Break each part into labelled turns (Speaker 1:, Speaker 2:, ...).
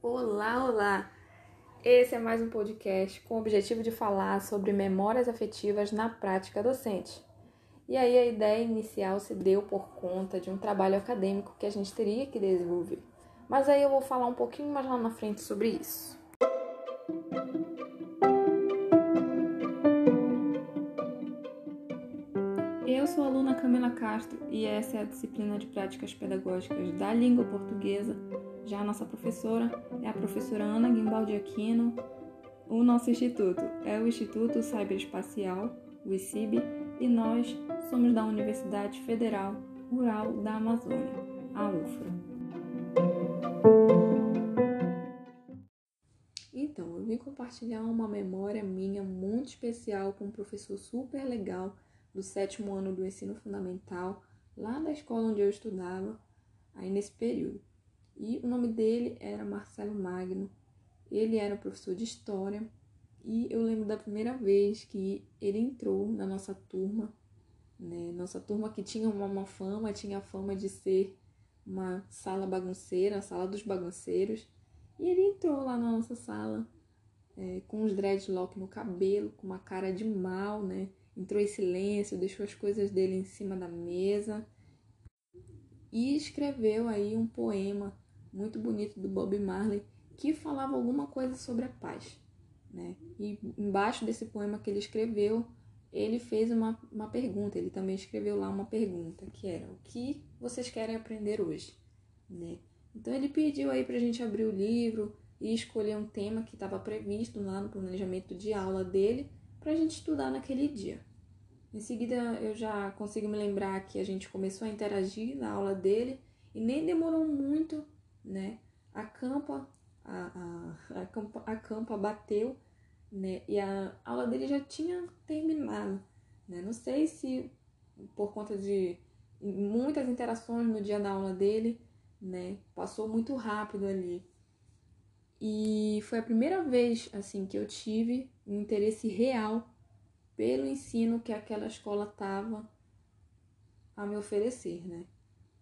Speaker 1: Olá, olá! Esse é mais um podcast com o objetivo de falar sobre memórias afetivas na prática docente. E aí a ideia inicial se deu por conta de um trabalho acadêmico que a gente teria que desenvolver. Mas aí eu vou falar um pouquinho mais lá na frente sobre isso. Eu sou a aluna Camila Castro e essa é a disciplina de práticas pedagógicas da língua portuguesa. Já a nossa professora é a professora Ana Guimbaldi Aquino. O nosso instituto é o Instituto Cyberespacial, o ICIB, e nós somos da Universidade Federal Rural da Amazônia, a UFRA. Então, eu vim compartilhar uma memória minha muito especial com um professor super legal do sétimo ano do ensino fundamental, lá da escola onde eu estudava, aí nesse período. E o nome dele era Marcelo Magno. Ele era professor de história e eu lembro da primeira vez que ele entrou na nossa turma, né? Nossa turma que tinha uma, uma fama, tinha a fama de ser uma sala bagunceira, a sala dos bagunceiros. E ele entrou lá na nossa sala é, com os dreadlock no cabelo, com uma cara de mal, né? entrou em silêncio, deixou as coisas dele em cima da mesa e escreveu aí um poema muito bonito do Bob Marley que falava alguma coisa sobre a paz. Né? E embaixo desse poema que ele escreveu, ele fez uma, uma pergunta, ele também escreveu lá uma pergunta, que era o que vocês querem aprender hoje? Né? Então ele pediu aí a gente abrir o livro e escolher um tema que estava previsto lá no planejamento de aula dele para a gente estudar naquele dia. Em seguida, eu já consigo me lembrar que a gente começou a interagir na aula dele e nem demorou muito, né? A campa, a, a, a, campa, a campa bateu, né? E a aula dele já tinha terminado, né? Não sei se por conta de muitas interações no dia da aula dele, né? Passou muito rápido ali. E foi a primeira vez, assim, que eu tive um interesse real pelo ensino que aquela escola estava a me oferecer, né?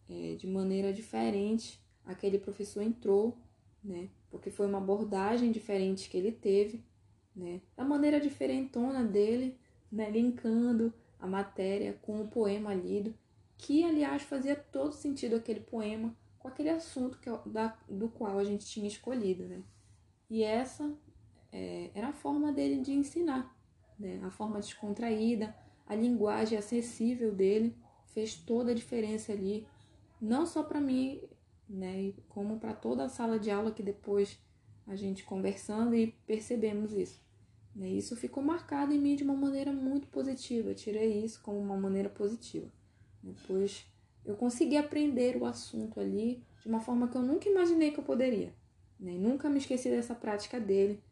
Speaker 1: É, de maneira diferente, aquele professor entrou, né? Porque foi uma abordagem diferente que ele teve, né? Da maneira diferentona dele, né? Linkando a matéria com o poema lido, que aliás fazia todo sentido aquele poema com aquele assunto que, da, do qual a gente tinha escolhido, né? E essa é, era a forma dele de ensinar, né? A forma descontraída, a linguagem acessível dele fez toda a diferença ali, não só para mim, né, como para toda a sala de aula que depois a gente conversando e percebemos isso. Né? Isso ficou marcado em mim de uma maneira muito positiva, eu tirei isso como uma maneira positiva. Depois eu consegui aprender o assunto ali de uma forma que eu nunca imaginei que eu poderia. Né? Nunca me esqueci dessa prática dele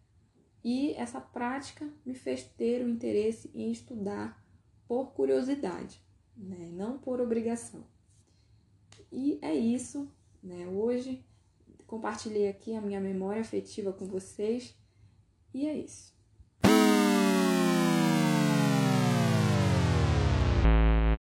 Speaker 1: e essa prática me fez ter o interesse em estudar por curiosidade, né? não por obrigação. E é isso, né? Hoje compartilhei aqui a minha memória afetiva com vocês e é isso.